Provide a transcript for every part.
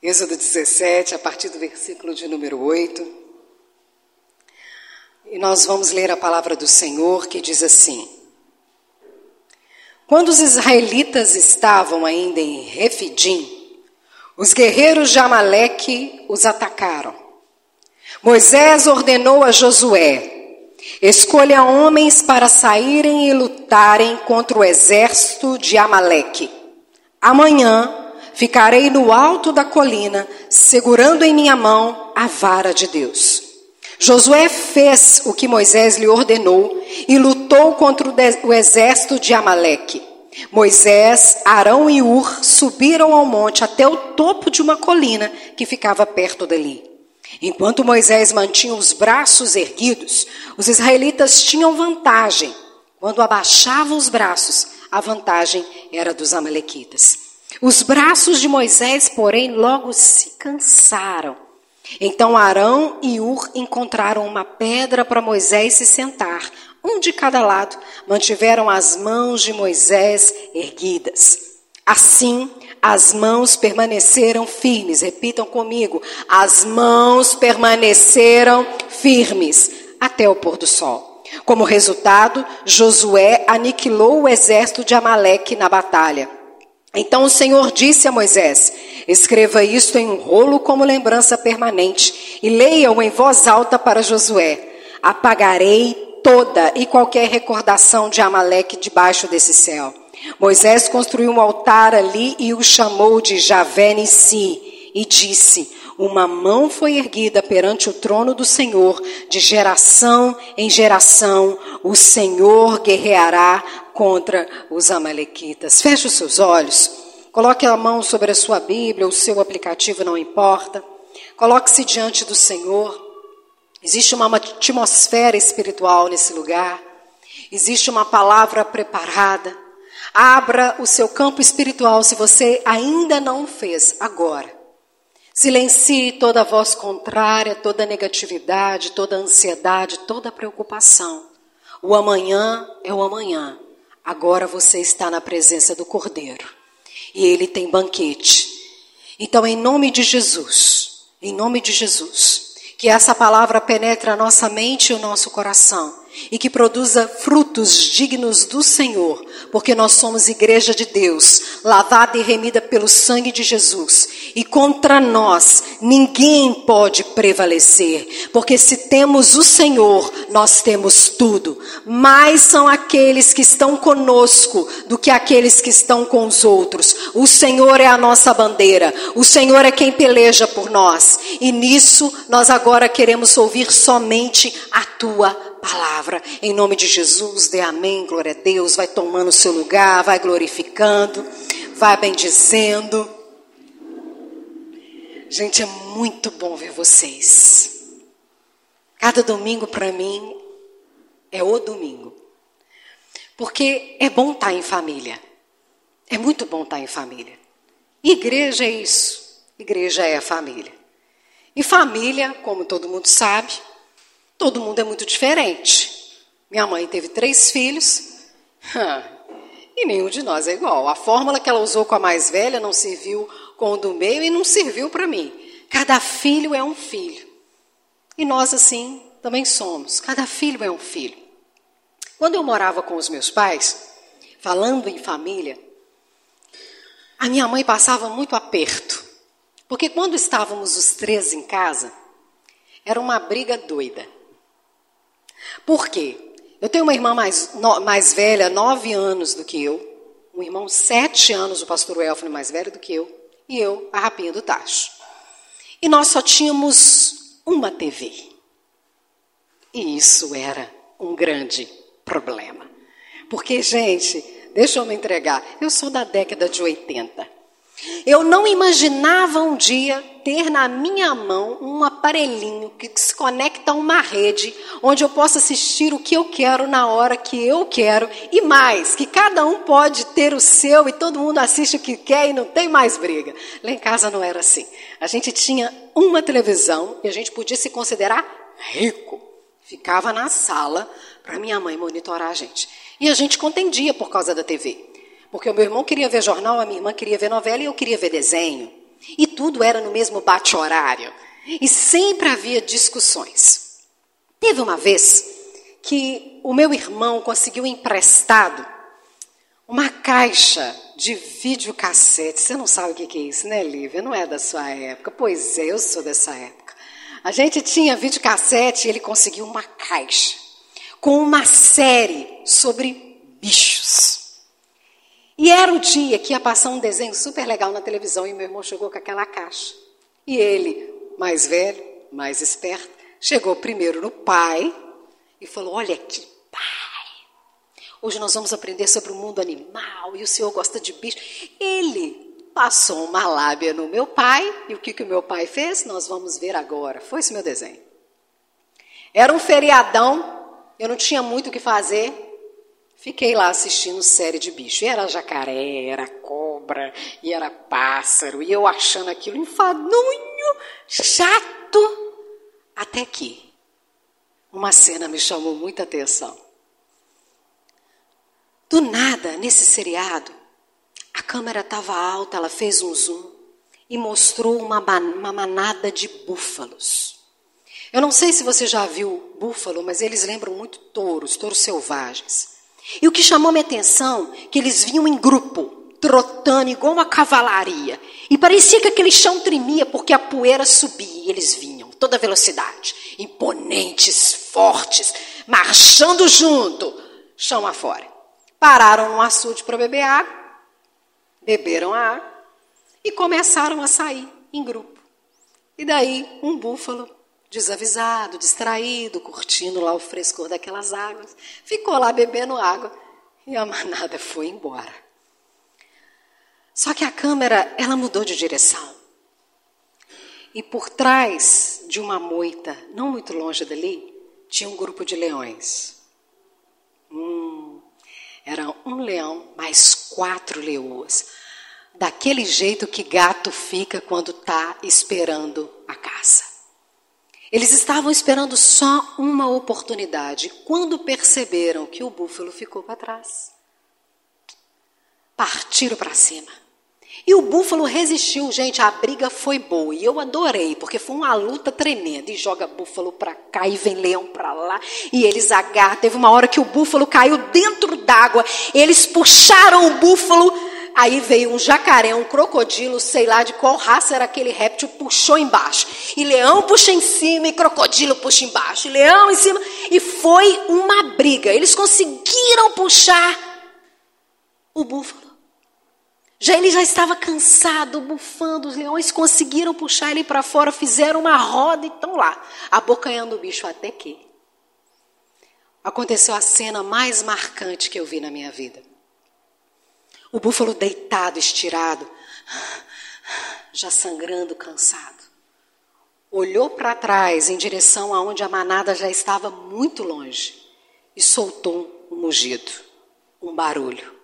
Êxodo 17, a partir do versículo de número 8. E nós vamos ler a palavra do Senhor que diz assim: Quando os israelitas estavam ainda em Refidim, os guerreiros de Amaleque os atacaram. Moisés ordenou a Josué: Escolha homens para saírem e lutarem contra o exército de Amaleque. Amanhã Ficarei no alto da colina, segurando em minha mão a vara de Deus. Josué fez o que Moisés lhe ordenou e lutou contra o exército de Amaleque. Moisés, Arão e Ur subiram ao monte até o topo de uma colina que ficava perto dali. Enquanto Moisés mantinha os braços erguidos, os israelitas tinham vantagem. Quando abaixavam os braços, a vantagem era dos amalequitas. Os braços de Moisés, porém, logo se cansaram. Então Arão e Ur encontraram uma pedra para Moisés se sentar, um de cada lado, mantiveram as mãos de Moisés erguidas. Assim, as mãos permaneceram firmes. Repitam comigo: as mãos permaneceram firmes até o pôr do sol. Como resultado, Josué aniquilou o exército de Amaleque na batalha. Então o Senhor disse a Moisés: Escreva isto em um rolo como lembrança permanente e leia-o em voz alta para Josué. Apagarei toda e qualquer recordação de Amaleque debaixo desse céu. Moisés construiu um altar ali e o chamou de Javé Nissi e disse: Uma mão foi erguida perante o trono do Senhor, de geração em geração, o Senhor guerreará contra os Amalequitas. Feche os seus olhos, coloque a mão sobre a sua Bíblia, o seu aplicativo, não importa. Coloque-se diante do Senhor. Existe uma atmosfera espiritual nesse lugar. Existe uma palavra preparada. Abra o seu campo espiritual se você ainda não fez agora. Silencie toda voz contrária, toda negatividade, toda ansiedade, toda preocupação. O amanhã é o amanhã. Agora você está na presença do Cordeiro. E ele tem banquete. Então, em nome de Jesus, em nome de Jesus, que essa palavra penetre a nossa mente e o nosso coração e que produza frutos dignos do Senhor, porque nós somos igreja de Deus, lavada e remida pelo sangue de Jesus. E contra nós ninguém pode prevalecer, porque se temos o Senhor, nós temos tudo. Mais são aqueles que estão conosco do que aqueles que estão com os outros. O Senhor é a nossa bandeira, o Senhor é quem peleja por nós. E nisso nós agora queremos ouvir somente a tua palavra. Em nome de Jesus, dê amém, glória a Deus. Vai tomando o seu lugar, vai glorificando, vai bendizendo. Gente, é muito bom ver vocês. Cada domingo para mim é o domingo. Porque é bom estar em família. É muito bom estar em família. Igreja é isso. Igreja é a família. E família, como todo mundo sabe, Todo mundo é muito diferente. Minha mãe teve três filhos e nenhum de nós é igual. A fórmula que ela usou com a mais velha não serviu com o do meio e não serviu para mim. Cada filho é um filho. E nós, assim, também somos. Cada filho é um filho. Quando eu morava com os meus pais, falando em família, a minha mãe passava muito aperto. Porque quando estávamos os três em casa, era uma briga doida. Por quê? Eu tenho uma irmã mais, no, mais velha, nove anos do que eu. Um irmão, sete anos, o pastor Elfone mais velho do que eu. E eu, a rapinha do tacho. E nós só tínhamos uma TV. E isso era um grande problema. Porque, gente, deixa eu me entregar, eu sou da década de 80. Eu não imaginava um dia ter na minha mão um aparelhinho que se conecta a uma rede, onde eu possa assistir o que eu quero na hora que eu quero, e mais, que cada um pode ter o seu e todo mundo assiste o que quer e não tem mais briga. Lá em casa não era assim. A gente tinha uma televisão e a gente podia se considerar rico. Ficava na sala para minha mãe monitorar a gente. E a gente contendia por causa da TV. Porque o meu irmão queria ver jornal, a minha irmã queria ver novela e eu queria ver desenho. E tudo era no mesmo bate-horário. E sempre havia discussões. Teve uma vez que o meu irmão conseguiu emprestado uma caixa de videocassete. Você não sabe o que é isso, né, Lívia? Não é da sua época. Pois é, eu sou dessa época. A gente tinha videocassete e ele conseguiu uma caixa com uma série sobre bichos. E era o dia que ia passar um desenho super legal na televisão e meu irmão chegou com aquela caixa. E ele, mais velho, mais esperto, chegou primeiro no pai e falou: Olha aqui, Hoje nós vamos aprender sobre o mundo animal e o senhor gosta de bicho. Ele passou uma lábia no meu pai e o que, que o meu pai fez? Nós vamos ver agora. Foi esse meu desenho. Era um feriadão, eu não tinha muito o que fazer. Fiquei lá assistindo série de bicho. E era jacaré, era cobra, e era pássaro, e eu achando aquilo enfadonho, chato. Até que uma cena me chamou muita atenção. Do nada, nesse seriado, a câmera estava alta, ela fez um zoom e mostrou uma, uma manada de búfalos. Eu não sei se você já viu búfalo, mas eles lembram muito touros, touros selvagens. E o que chamou minha atenção, que eles vinham em grupo, trotando igual uma cavalaria. E parecia que aquele chão tremia porque a poeira subia e eles vinham, toda velocidade. Imponentes, fortes, marchando junto, chão afora. Pararam no açude para beber água, beberam a água e começaram a sair em grupo. E daí um búfalo, desavisado, distraído, curtindo lá o frescor daquelas águas, ficou lá bebendo água e a manada foi embora. Só que a câmera, ela mudou de direção. E por trás de uma moita, não muito longe dali, tinha um grupo de leões. Hum, era um leão mais quatro leoas. Daquele jeito que gato fica quando está esperando a caça. Eles estavam esperando só uma oportunidade. Quando perceberam que o búfalo ficou para trás, partiram para cima. E o búfalo resistiu, gente. A briga foi boa e eu adorei, porque foi uma luta tremenda. E joga búfalo para cá e vem leão para lá. E eles agarram. Teve uma hora que o búfalo caiu dentro d'água. Eles puxaram o búfalo. Aí veio um jacaré, um crocodilo, sei lá de qual raça era aquele réptil, puxou embaixo. E leão puxa em cima e crocodilo puxa embaixo. E leão em cima. E foi uma briga. Eles conseguiram puxar o búfalo. Já ele já estava cansado, bufando, os leões conseguiram puxar ele para fora, fizeram uma roda e estão lá, abocanhando o bicho até que aconteceu a cena mais marcante que eu vi na minha vida. O búfalo deitado, estirado, já sangrando, cansado. Olhou para trás em direção aonde a manada já estava muito longe e soltou um mugido, um barulho.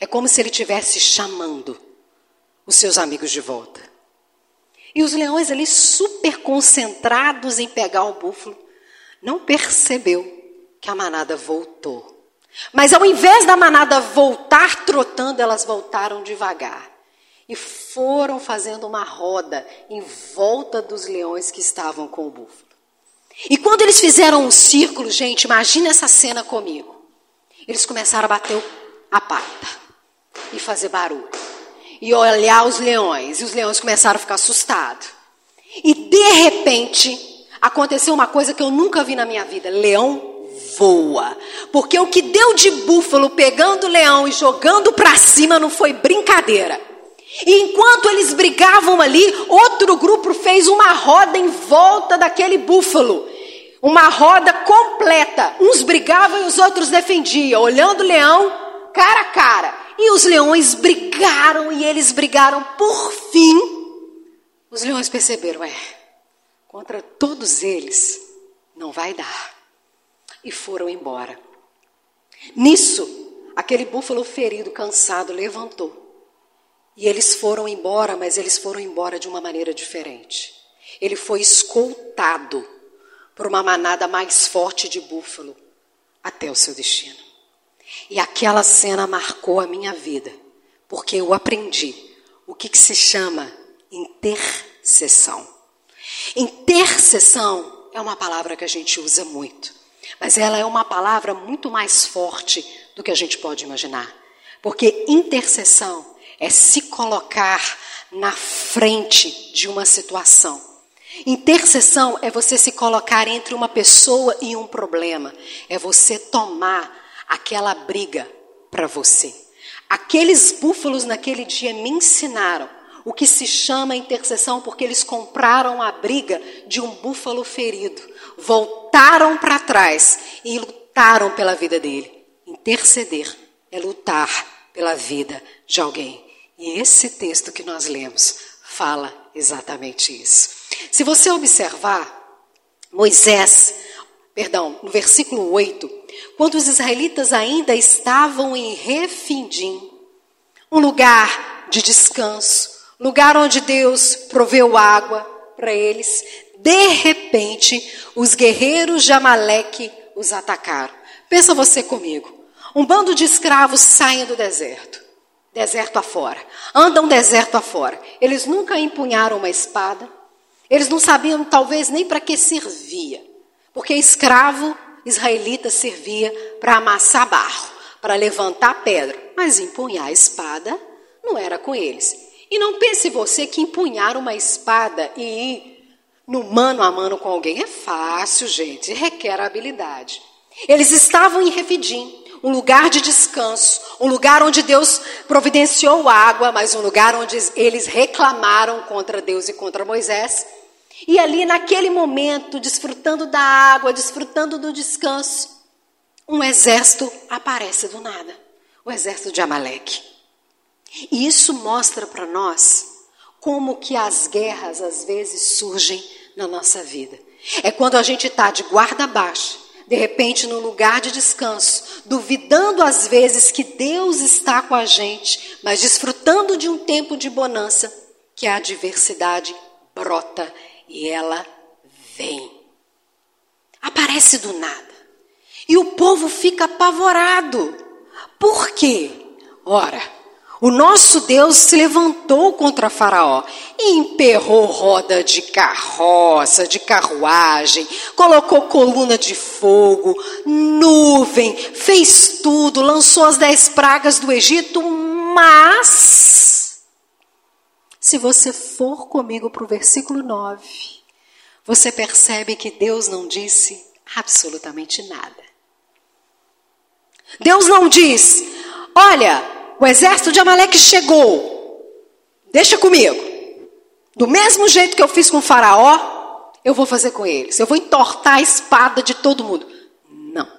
É como se ele estivesse chamando os seus amigos de volta. E os leões ali, super concentrados em pegar o búfalo, não percebeu que a manada voltou. Mas ao invés da manada voltar trotando, elas voltaram devagar. E foram fazendo uma roda em volta dos leões que estavam com o búfalo. E quando eles fizeram um círculo, gente, imagina essa cena comigo. Eles começaram a bater a pata e fazer barulho. E olhar os leões. E os leões começaram a ficar assustados. E de repente, aconteceu uma coisa que eu nunca vi na minha vida: leão voa. Porque o que deu de búfalo pegando o leão e jogando para cima não foi brincadeira. E enquanto eles brigavam ali, outro grupo fez uma roda em volta daquele búfalo. Uma roda completa. Uns brigavam e os outros defendiam, olhando o leão cara a cara. E os leões brigaram e eles brigaram. Por fim, os leões perceberam: é, contra todos eles não vai dar. E foram embora. Nisso, aquele búfalo ferido, cansado, levantou. E eles foram embora, mas eles foram embora de uma maneira diferente. Ele foi escoltado por uma manada mais forte de búfalo até o seu destino. E aquela cena marcou a minha vida, porque eu aprendi o que, que se chama intercessão. Intercessão é uma palavra que a gente usa muito, mas ela é uma palavra muito mais forte do que a gente pode imaginar. Porque intercessão é se colocar na frente de uma situação. Intercessão é você se colocar entre uma pessoa e um problema. É você tomar aquela briga para você. Aqueles búfalos naquele dia me ensinaram o que se chama intercessão, porque eles compraram a briga de um búfalo ferido, voltaram para trás e lutaram pela vida dele. Interceder é lutar pela vida de alguém. E esse texto que nós lemos fala exatamente isso. Se você observar, Moisés, perdão, no versículo 8, quando os israelitas ainda estavam em Refindim, um lugar de descanso, lugar onde Deus proveu água para eles, de repente, os guerreiros de Amaleque os atacaram. Pensa você comigo. Um bando de escravos saem do deserto, deserto afora, andam deserto afora. Eles nunca empunharam uma espada, eles não sabiam talvez nem para que servia, porque escravo israelita servia para amassar barro, para levantar pedra, mas empunhar a espada não era com eles. E não pense você que empunhar uma espada e ir no mano a mano com alguém é fácil, gente, requer habilidade. Eles estavam em Refidim, um lugar de descanso, um lugar onde Deus providenciou água, mas um lugar onde eles reclamaram contra Deus e contra Moisés. E ali, naquele momento, desfrutando da água, desfrutando do descanso, um exército aparece do nada o exército de Amaleque. E isso mostra para nós como que as guerras às vezes surgem na nossa vida. É quando a gente está de guarda baixa, de repente no lugar de descanso, duvidando às vezes que Deus está com a gente, mas desfrutando de um tempo de bonança, que a adversidade brota e ela vem. Aparece do nada. E o povo fica apavorado. Por quê? Ora, o nosso Deus se levantou contra Faraó e emperrou roda de carroça, de carruagem, colocou coluna de fogo, nuvem, fez tudo, lançou as dez pragas do Egito, mas, se você for comigo para o versículo 9, você percebe que Deus não disse absolutamente nada. Deus não diz, olha, o exército de Amaleque chegou. Deixa comigo. Do mesmo jeito que eu fiz com o Faraó, eu vou fazer com eles. Eu vou entortar a espada de todo mundo. Não.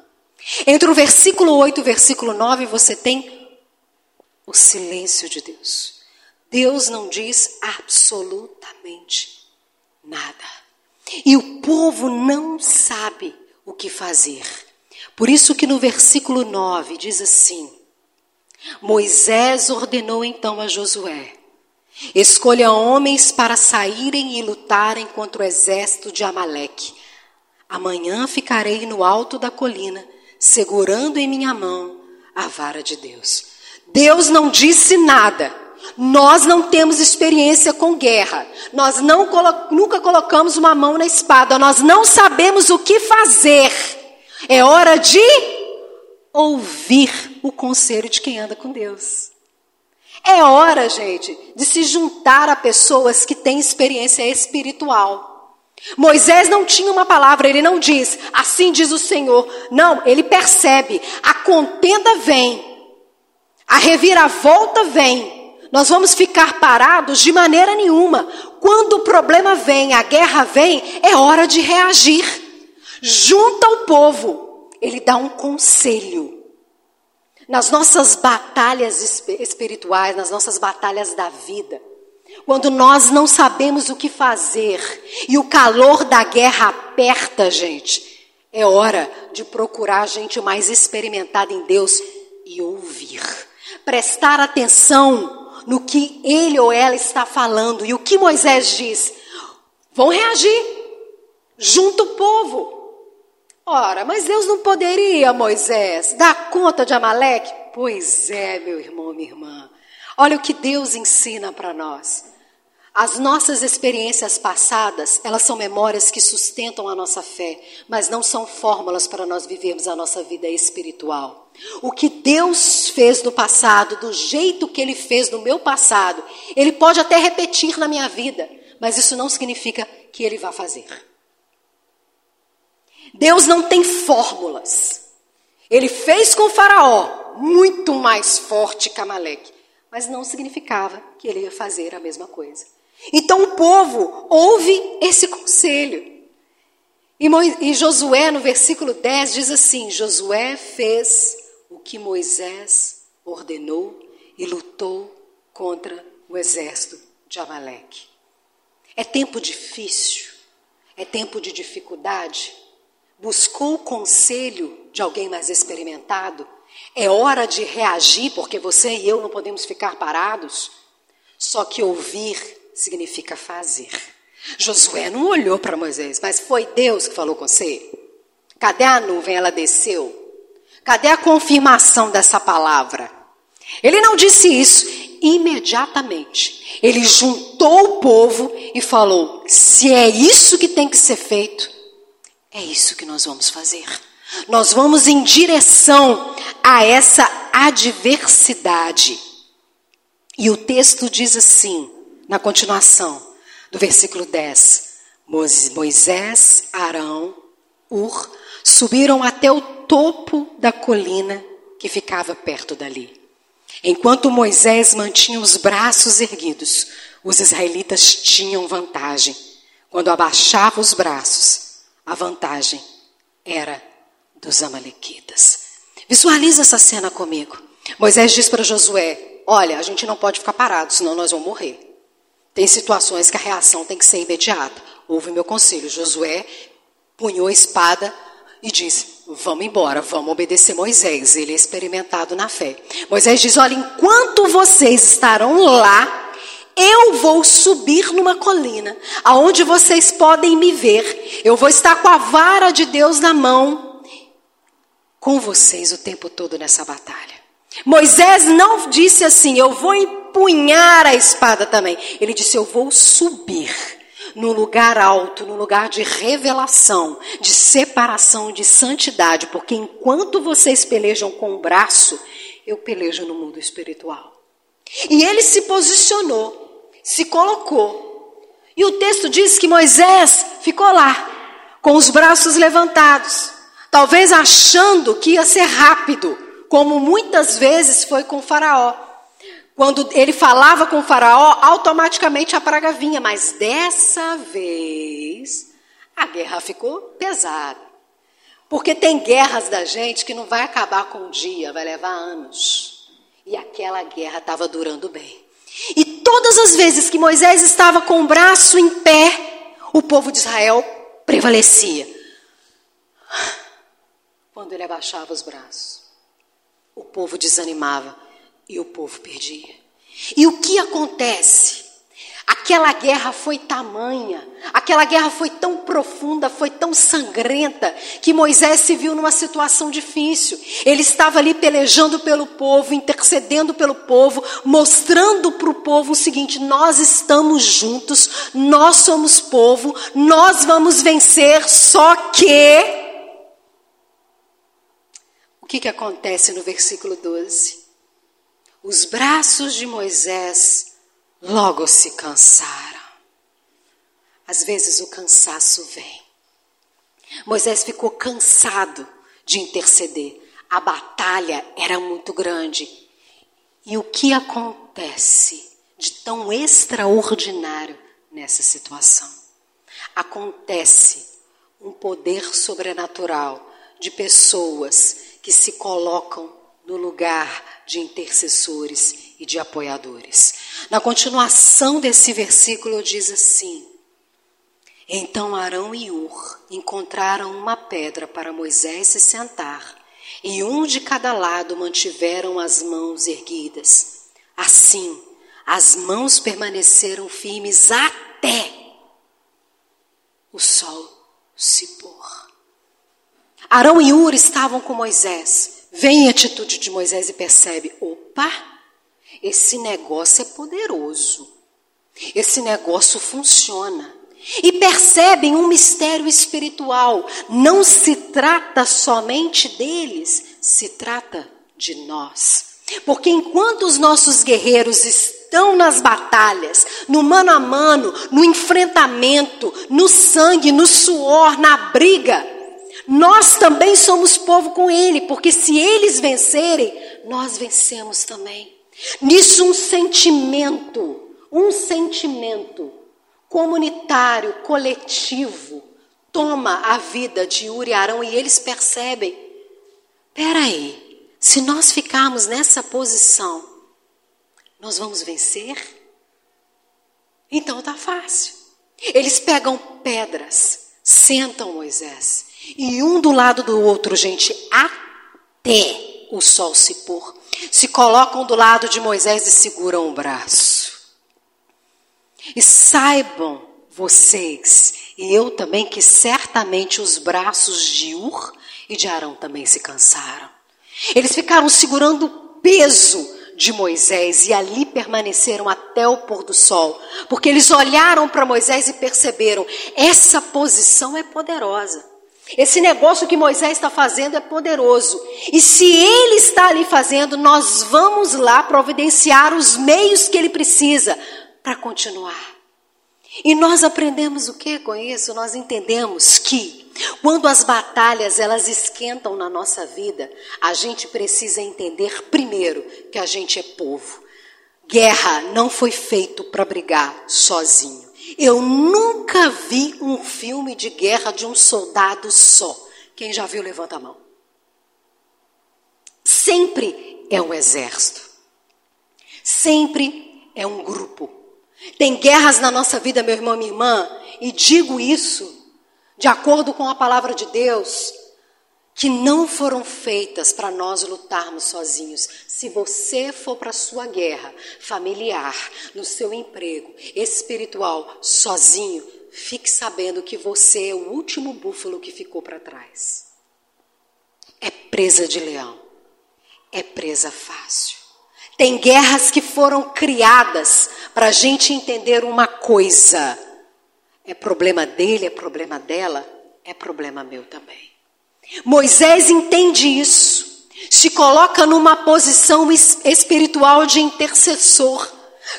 Entre o versículo 8 e o versículo 9, você tem o silêncio de Deus. Deus não diz absolutamente nada. E o povo não sabe o que fazer. Por isso que no versículo 9 diz assim: Moisés ordenou então a Josué: Escolha homens para saírem e lutarem contra o exército de Amaleque. Amanhã ficarei no alto da colina, segurando em minha mão a vara de Deus. Deus não disse nada. Nós não temos experiência com guerra. Nós não colo nunca colocamos uma mão na espada. Nós não sabemos o que fazer. É hora de ouvir o conselho de quem anda com Deus. É hora, gente, de se juntar a pessoas que têm experiência espiritual. Moisés não tinha uma palavra, ele não diz, assim diz o Senhor. Não, ele percebe, a contenda vem, a reviravolta vem. Nós vamos ficar parados de maneira nenhuma. Quando o problema vem, a guerra vem, é hora de reagir. Junta o povo, ele dá um conselho. Nas nossas batalhas espirituais, nas nossas batalhas da vida, quando nós não sabemos o que fazer e o calor da guerra aperta, gente, é hora de procurar gente mais experimentada em Deus e ouvir. Prestar atenção no que ele ou ela está falando e o que Moisés diz. Vão reagir. Junto o povo. Ora, mas Deus não poderia, Moisés, dar conta de Amaleque? Pois é, meu irmão, minha irmã. Olha o que Deus ensina para nós. As nossas experiências passadas, elas são memórias que sustentam a nossa fé, mas não são fórmulas para nós vivermos a nossa vida espiritual. O que Deus fez no passado, do jeito que Ele fez no meu passado, Ele pode até repetir na minha vida, mas isso não significa que Ele vai fazer. Deus não tem fórmulas. Ele fez com Faraó muito mais forte que Amaleque, mas não significava que ele ia fazer a mesma coisa. Então o povo ouve esse conselho. E, e Josué, no versículo 10, diz assim: Josué fez o que Moisés ordenou e lutou contra o exército de Amaleque. É tempo difícil, é tempo de dificuldade. Buscou o conselho de alguém mais experimentado? É hora de reagir, porque você e eu não podemos ficar parados. Só que ouvir significa fazer. Josué não olhou para Moisés, mas foi Deus que falou com você. Cadê a nuvem? Ela desceu. Cadê a confirmação dessa palavra? Ele não disse isso imediatamente. Ele juntou o povo e falou: se é isso que tem que ser feito, é isso que nós vamos fazer. Nós vamos em direção a essa adversidade. E o texto diz assim: na continuação do versículo 10: Moisés, Arão, Ur subiram até o topo da colina que ficava perto dali. Enquanto Moisés mantinha os braços erguidos, os israelitas tinham vantagem. Quando abaixava os braços, a vantagem era dos Amalequitas. Visualiza essa cena comigo. Moisés diz para Josué: Olha, a gente não pode ficar parado, senão nós vamos morrer. Tem situações que a reação tem que ser imediata. Ouve meu conselho. Josué punhou a espada e disse: Vamos embora, vamos obedecer Moisés. Ele é experimentado na fé. Moisés diz: Olha, enquanto vocês estarão lá, eu vou subir numa colina, aonde vocês podem me ver. Eu vou estar com a vara de Deus na mão, com vocês o tempo todo nessa batalha. Moisés não disse assim: Eu vou empunhar a espada também. Ele disse: Eu vou subir no lugar alto, no lugar de revelação, de separação, de santidade, porque enquanto vocês pelejam com o braço, eu pelejo no mundo espiritual. E ele se posicionou, se colocou. E o texto diz que Moisés ficou lá, com os braços levantados, talvez achando que ia ser rápido, como muitas vezes foi com Faraó. Quando ele falava com faraó, automaticamente a praga vinha, mas dessa vez a guerra ficou pesada. Porque tem guerras da gente que não vai acabar com um dia, vai levar anos. E aquela guerra estava durando bem. E todas as vezes que Moisés estava com o braço em pé, o povo de Israel prevalecia. Quando ele abaixava os braços, o povo desanimava e o povo perdia. E o que acontece? Aquela guerra foi tamanha, aquela guerra foi tão profunda, foi tão sangrenta, que Moisés se viu numa situação difícil. Ele estava ali pelejando pelo povo, intercedendo pelo povo, mostrando para o povo o seguinte: nós estamos juntos, nós somos povo, nós vamos vencer, só que. O que, que acontece no versículo 12? Os braços de Moisés logo se cansaram. Às vezes o cansaço vem. Moisés ficou cansado de interceder. A batalha era muito grande. E o que acontece de tão extraordinário nessa situação? Acontece um poder sobrenatural de pessoas que se colocam no lugar de intercessores e de apoiadores. Na continuação desse versículo diz assim: Então Arão e Ur encontraram uma pedra para Moisés se sentar, e um de cada lado mantiveram as mãos erguidas. Assim, as mãos permaneceram firmes até o sol se pôr. Arão e Ur estavam com Moisés vem a atitude de Moisés e percebe: opa, esse negócio é poderoso. Esse negócio funciona. E percebem um mistério espiritual. Não se trata somente deles, se trata de nós. Porque enquanto os nossos guerreiros estão nas batalhas, no mano a mano, no enfrentamento, no sangue, no suor, na briga, nós também somos povo com ele, porque se eles vencerem, nós vencemos também. Nisso um sentimento, um sentimento comunitário, coletivo, toma a vida de Uri e Arão e eles percebem, peraí, se nós ficarmos nessa posição, nós vamos vencer? Então tá fácil. Eles pegam pedras, sentam Moisés e um do lado do outro, gente, até o sol se pôr. Se colocam do lado de Moisés e seguram o braço. E saibam vocês, e eu também, que certamente os braços de Ur e de Arão também se cansaram. Eles ficaram segurando o peso de Moisés e ali permaneceram até o pôr do sol, porque eles olharam para Moisés e perceberam: essa posição é poderosa. Esse negócio que Moisés está fazendo é poderoso. E se ele está ali fazendo, nós vamos lá providenciar os meios que ele precisa para continuar. E nós aprendemos o que com isso? Nós entendemos que quando as batalhas elas esquentam na nossa vida, a gente precisa entender primeiro que a gente é povo. Guerra não foi feito para brigar sozinho. Eu nunca vi um filme de guerra de um soldado só. Quem já viu, levanta a mão. Sempre é um exército. Sempre é um grupo. Tem guerras na nossa vida, meu irmão, minha irmã, e digo isso de acordo com a palavra de Deus, que não foram feitas para nós lutarmos sozinhos. Se você for para a sua guerra familiar, no seu emprego, espiritual, sozinho, fique sabendo que você é o último búfalo que ficou para trás. É presa de leão. É presa fácil. Tem guerras que foram criadas para a gente entender uma coisa. É problema dele, é problema dela, é problema meu também. Moisés entende isso, se coloca numa posição espiritual de intercessor,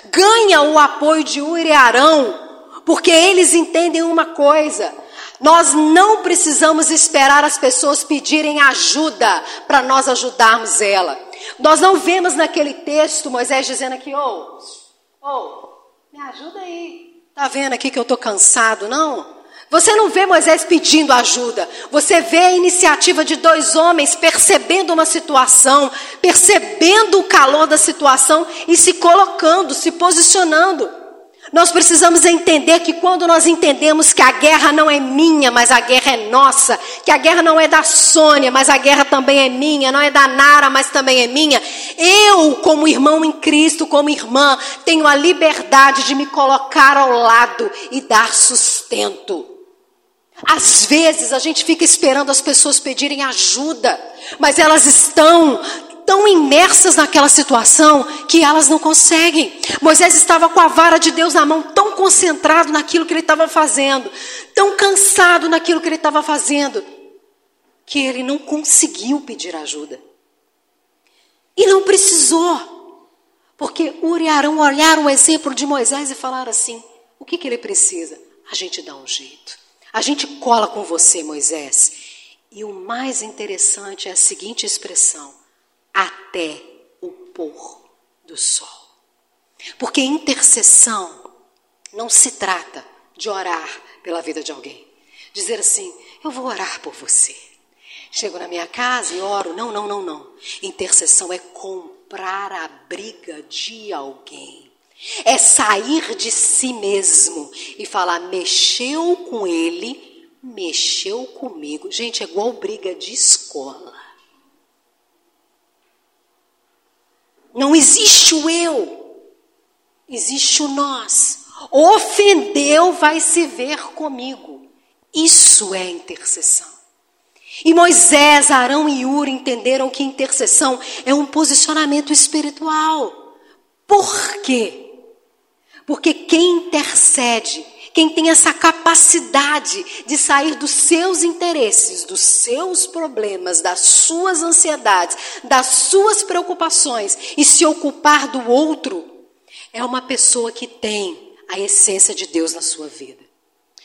ganha o apoio de Uri e Arão, porque eles entendem uma coisa: nós não precisamos esperar as pessoas pedirem ajuda para nós ajudarmos ela. Nós não vemos naquele texto Moisés dizendo aqui, ô, oh, oh, me ajuda aí. Tá vendo aqui que eu estou cansado, não? Você não vê Moisés pedindo ajuda. Você vê a iniciativa de dois homens percebendo uma situação, percebendo o calor da situação e se colocando, se posicionando. Nós precisamos entender que quando nós entendemos que a guerra não é minha, mas a guerra é nossa, que a guerra não é da Sônia, mas a guerra também é minha, não é da Nara, mas também é minha, eu, como irmão em Cristo, como irmã, tenho a liberdade de me colocar ao lado e dar sustento. Às vezes a gente fica esperando as pessoas pedirem ajuda, mas elas estão tão imersas naquela situação que elas não conseguem. Moisés estava com a vara de Deus na mão, tão concentrado naquilo que ele estava fazendo, tão cansado naquilo que ele estava fazendo, que ele não conseguiu pedir ajuda. E não precisou, porque Uri e Arão olharam o exemplo de Moisés e falaram assim: o que, que ele precisa? A gente dá um jeito. A gente cola com você, Moisés. E o mais interessante é a seguinte expressão: até o pôr do sol. Porque intercessão não se trata de orar pela vida de alguém. Dizer assim, eu vou orar por você. Chego na minha casa e oro. Não, não, não, não. Intercessão é comprar a briga de alguém. É sair de si mesmo e falar: mexeu com ele, mexeu comigo. Gente, é igual briga de escola. Não existe o eu, existe o nós. Ofendeu, vai se ver comigo. Isso é intercessão. E Moisés, Arão e Uri entenderam que intercessão é um posicionamento espiritual. Por quê? Porque quem intercede, quem tem essa capacidade de sair dos seus interesses, dos seus problemas, das suas ansiedades, das suas preocupações e se ocupar do outro, é uma pessoa que tem a essência de Deus na sua vida.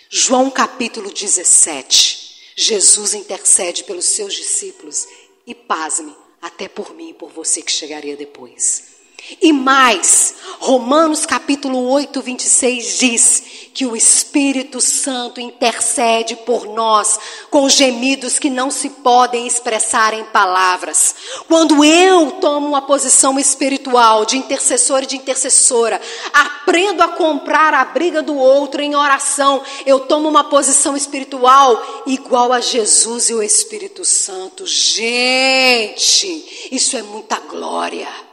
João capítulo 17. Jesus intercede pelos seus discípulos e pasme, até por mim e por você que chegaria depois. E mais, Romanos capítulo 8, 26 diz que o Espírito Santo intercede por nós com gemidos que não se podem expressar em palavras. Quando eu tomo uma posição espiritual de intercessor e de intercessora, aprendo a comprar a briga do outro em oração, eu tomo uma posição espiritual igual a Jesus e o Espírito Santo. Gente, isso é muita glória.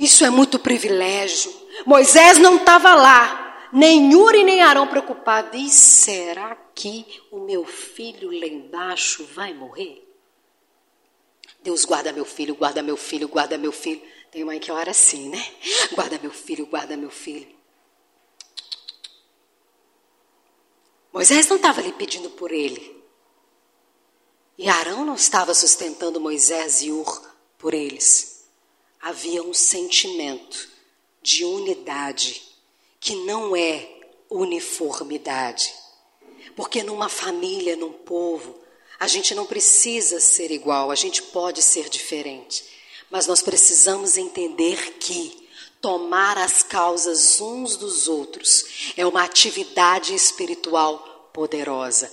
Isso é muito privilégio. Moisés não estava lá, nem Uri nem Arão preocupado. E será que o meu filho lá embaixo vai morrer? Deus guarda meu filho, guarda meu filho, guarda meu filho. Tem mãe que ora assim, né? Guarda meu filho, guarda meu filho. Moisés não estava ali pedindo por ele. E Arão não estava sustentando Moisés e Ur por eles havia um sentimento de unidade que não é uniformidade. Porque numa família, num povo, a gente não precisa ser igual, a gente pode ser diferente. Mas nós precisamos entender que tomar as causas uns dos outros é uma atividade espiritual poderosa.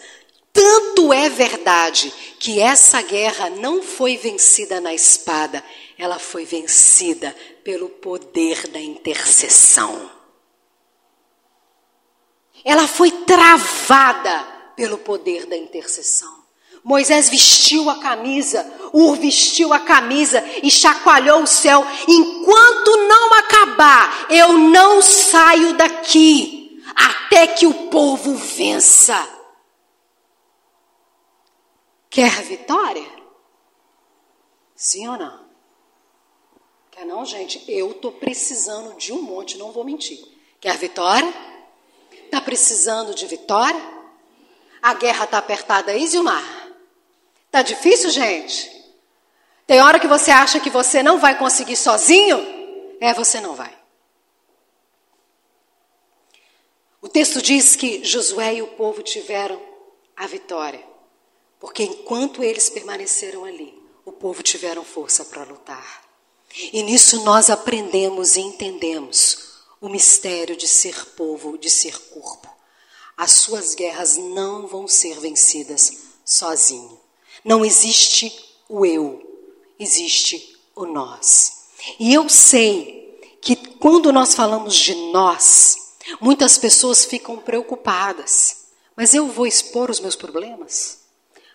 Tanto é verdade que essa guerra não foi vencida na espada, ela foi vencida pelo poder da intercessão. Ela foi travada pelo poder da intercessão. Moisés vestiu a camisa, Ur vestiu a camisa e chacoalhou o céu. Enquanto não acabar, eu não saio daqui até que o povo vença. Quer vitória? Sim ou não? Quer não, gente? Eu tô precisando de um monte, não vou mentir. Quer vitória? Tá precisando de vitória? A guerra tá apertada aí, Zilmar? Tá difícil, gente? Tem hora que você acha que você não vai conseguir sozinho? É, você não vai. O texto diz que Josué e o povo tiveram a vitória, porque enquanto eles permaneceram ali, o povo tiveram força para lutar. E nisso nós aprendemos e entendemos o mistério de ser povo, de ser corpo. As suas guerras não vão ser vencidas sozinho. Não existe o eu, existe o nós. E eu sei que quando nós falamos de nós, muitas pessoas ficam preocupadas. Mas eu vou expor os meus problemas?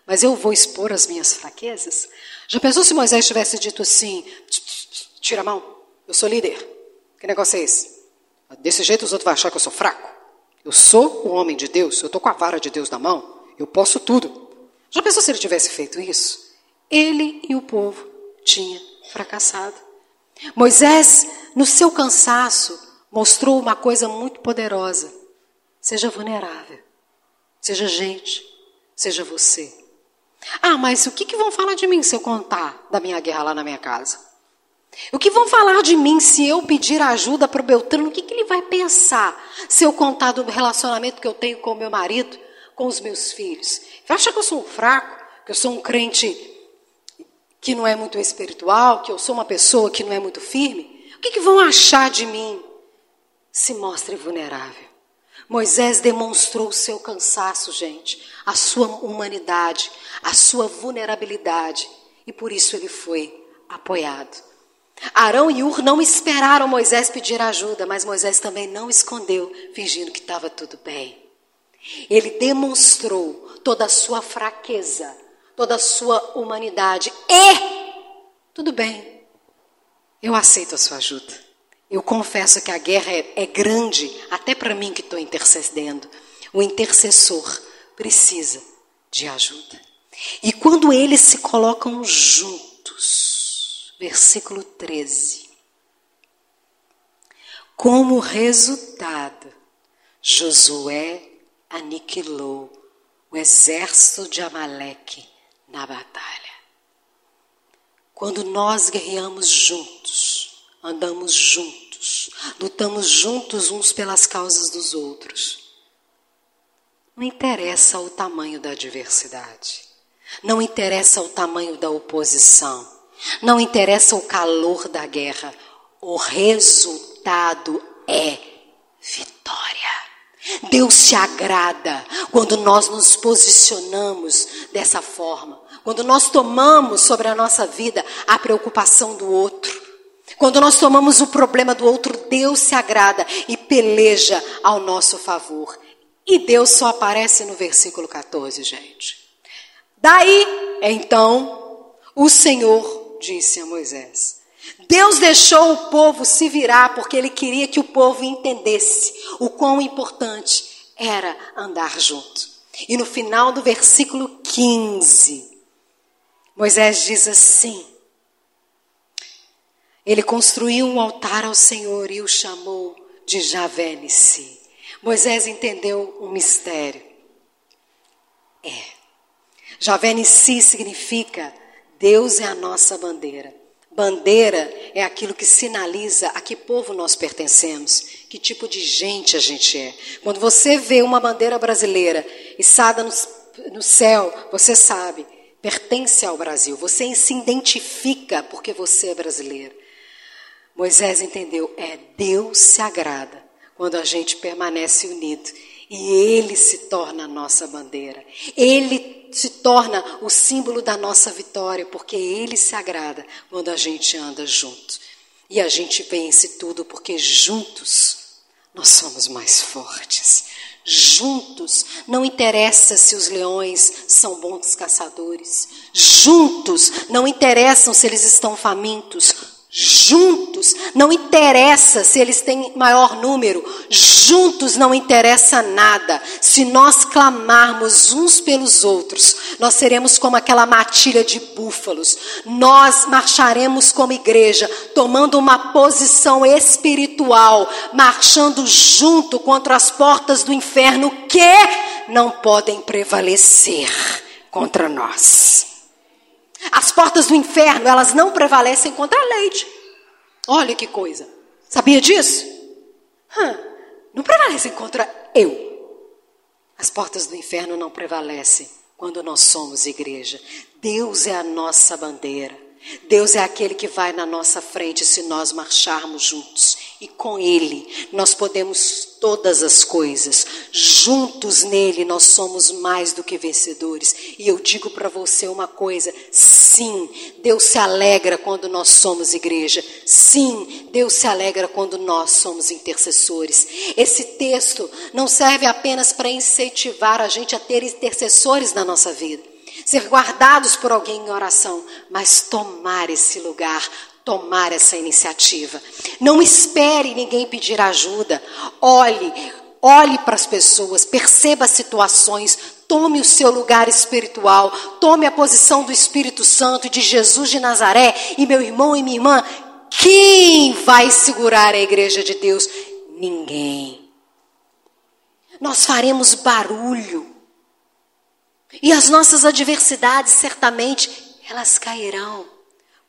Mas eu vou expor as minhas fraquezas? Já pensou se Moisés tivesse dito assim: Tira a mão. Eu sou líder. Que negócio é esse? Desse jeito os outros vão achar que eu sou fraco. Eu sou o homem de Deus. Eu estou com a vara de Deus na mão. Eu posso tudo. Já pensou se ele tivesse feito isso? Ele e o povo tinham fracassado. Moisés, no seu cansaço, mostrou uma coisa muito poderosa. Seja vulnerável. Seja gente. Seja você. Ah, mas o que, que vão falar de mim se eu contar da minha guerra lá na minha casa? O que vão falar de mim se eu pedir ajuda para o Beltrano? O que, que ele vai pensar se eu contar do relacionamento que eu tenho com o meu marido, com os meus filhos? Vai achar que eu sou um fraco, que eu sou um crente que não é muito espiritual, que eu sou uma pessoa que não é muito firme? O que, que vão achar de mim? Se mostre vulnerável. Moisés demonstrou o seu cansaço, gente, a sua humanidade, a sua vulnerabilidade, e por isso ele foi apoiado. Arão e Ur não esperaram Moisés pedir ajuda, mas Moisés também não escondeu, fingindo que estava tudo bem. Ele demonstrou toda a sua fraqueza, toda a sua humanidade. E, tudo bem, eu aceito a sua ajuda. Eu confesso que a guerra é, é grande, até para mim que estou intercedendo. O intercessor precisa de ajuda. E quando eles se colocam juntos, versículo 13. Como resultado, Josué aniquilou o exército de Amaleque na batalha. Quando nós guerreamos juntos, andamos juntos, lutamos juntos uns pelas causas dos outros, não interessa o tamanho da adversidade, não interessa o tamanho da oposição, não interessa o calor da guerra, o resultado é vitória. Deus se agrada quando nós nos posicionamos dessa forma, quando nós tomamos sobre a nossa vida a preocupação do outro. Quando nós tomamos o problema do outro, Deus se agrada e peleja ao nosso favor. E Deus só aparece no versículo 14, gente. Daí, então, o Senhor disse a Moisés: Deus deixou o povo se virar porque ele queria que o povo entendesse o quão importante era andar junto. E no final do versículo 15, Moisés diz assim: Ele construiu um altar ao Senhor e o chamou de Javé Nissi. Moisés entendeu um mistério. É. Javé Nissi significa Deus é a nossa bandeira. Bandeira é aquilo que sinaliza a que povo nós pertencemos, que tipo de gente a gente é. Quando você vê uma bandeira brasileira içada no, no céu, você sabe, pertence ao Brasil. Você se identifica porque você é brasileiro. Moisés entendeu, é Deus se agrada quando a gente permanece unido e ele se torna a nossa bandeira. Ele se torna o símbolo da nossa vitória, porque ele se agrada quando a gente anda junto. E a gente vence tudo porque juntos nós somos mais fortes. Juntos, não interessa se os leões são bons caçadores. Juntos, não interessam se eles estão famintos juntos, não interessa se eles têm maior número, juntos não interessa nada. Se nós clamarmos uns pelos outros, nós seremos como aquela matilha de búfalos. Nós marcharemos como igreja, tomando uma posição espiritual, marchando junto contra as portas do inferno que não podem prevalecer contra nós. As portas do inferno, elas não prevalecem contra a leite. Olha que coisa. Sabia disso? Hum, não prevalecem contra eu. As portas do inferno não prevalecem quando nós somos igreja. Deus é a nossa bandeira. Deus é aquele que vai na nossa frente se nós marcharmos juntos. E com Ele nós podemos todas as coisas. Juntos nele nós somos mais do que vencedores. E eu digo para você uma coisa: sim, Deus se alegra quando nós somos igreja. Sim, Deus se alegra quando nós somos intercessores. Esse texto não serve apenas para incentivar a gente a ter intercessores na nossa vida ser guardados por alguém em oração, mas tomar esse lugar, tomar essa iniciativa. Não espere ninguém pedir ajuda. Olhe, olhe para as pessoas, perceba as situações, tome o seu lugar espiritual, tome a posição do Espírito Santo e de Jesus de Nazaré. E meu irmão e minha irmã, quem vai segurar a igreja de Deus? Ninguém. Nós faremos barulho e as nossas adversidades, certamente, elas cairão.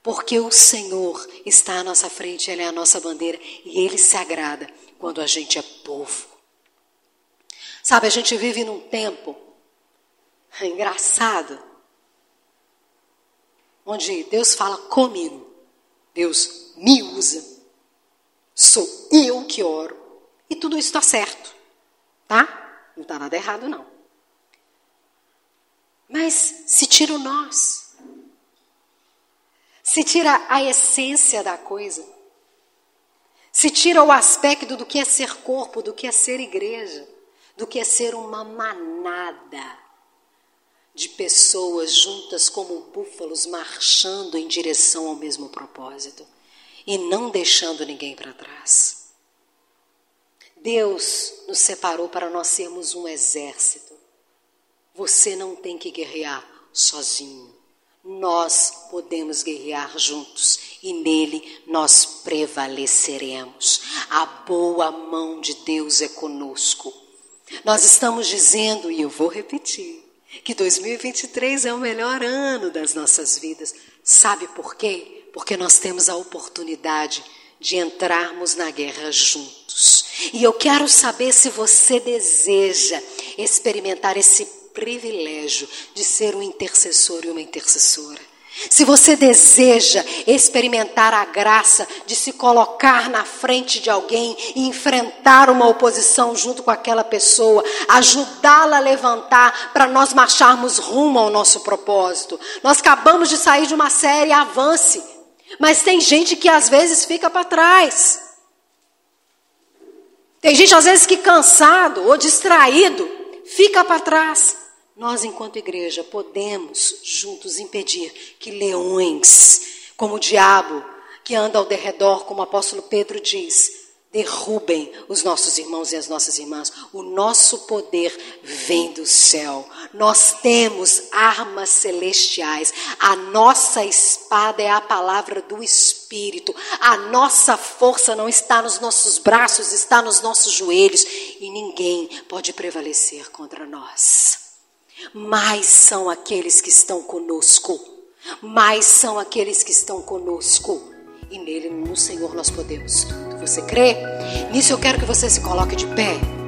Porque o Senhor está à nossa frente, Ele é a nossa bandeira e Ele se agrada quando a gente é povo. Sabe, a gente vive num tempo engraçado, onde Deus fala comigo, Deus me usa, sou eu que oro e tudo isso está certo, tá? Não está nada errado, não. Mas se tira o nós, se tira a essência da coisa, se tira o aspecto do que é ser corpo, do que é ser igreja, do que é ser uma manada de pessoas juntas como búfalos marchando em direção ao mesmo propósito e não deixando ninguém para trás. Deus nos separou para nós sermos um exército você não tem que guerrear sozinho. Nós podemos guerrear juntos e nele nós prevaleceremos. A boa mão de Deus é conosco. Nós estamos dizendo, e eu vou repetir, que 2023 é o melhor ano das nossas vidas. Sabe por quê? Porque nós temos a oportunidade de entrarmos na guerra juntos. E eu quero saber se você deseja experimentar esse privilégio de ser um intercessor e uma intercessora. Se você deseja experimentar a graça de se colocar na frente de alguém e enfrentar uma oposição junto com aquela pessoa, ajudá-la a levantar para nós marcharmos rumo ao nosso propósito. Nós acabamos de sair de uma série Avance, mas tem gente que às vezes fica para trás. Tem gente às vezes que cansado ou distraído fica para trás. Nós, enquanto igreja, podemos juntos impedir que leões, como o diabo, que anda ao derredor, como o apóstolo Pedro diz, derrubem os nossos irmãos e as nossas irmãs. O nosso poder vem do céu. Nós temos armas celestiais. A nossa espada é a palavra do Espírito. A nossa força não está nos nossos braços, está nos nossos joelhos. E ninguém pode prevalecer contra nós mais são aqueles que estão conosco. Mais são aqueles que estão conosco. E nele, no Senhor, nós podemos tudo. Você crê? Nisso eu quero que você se coloque de pé.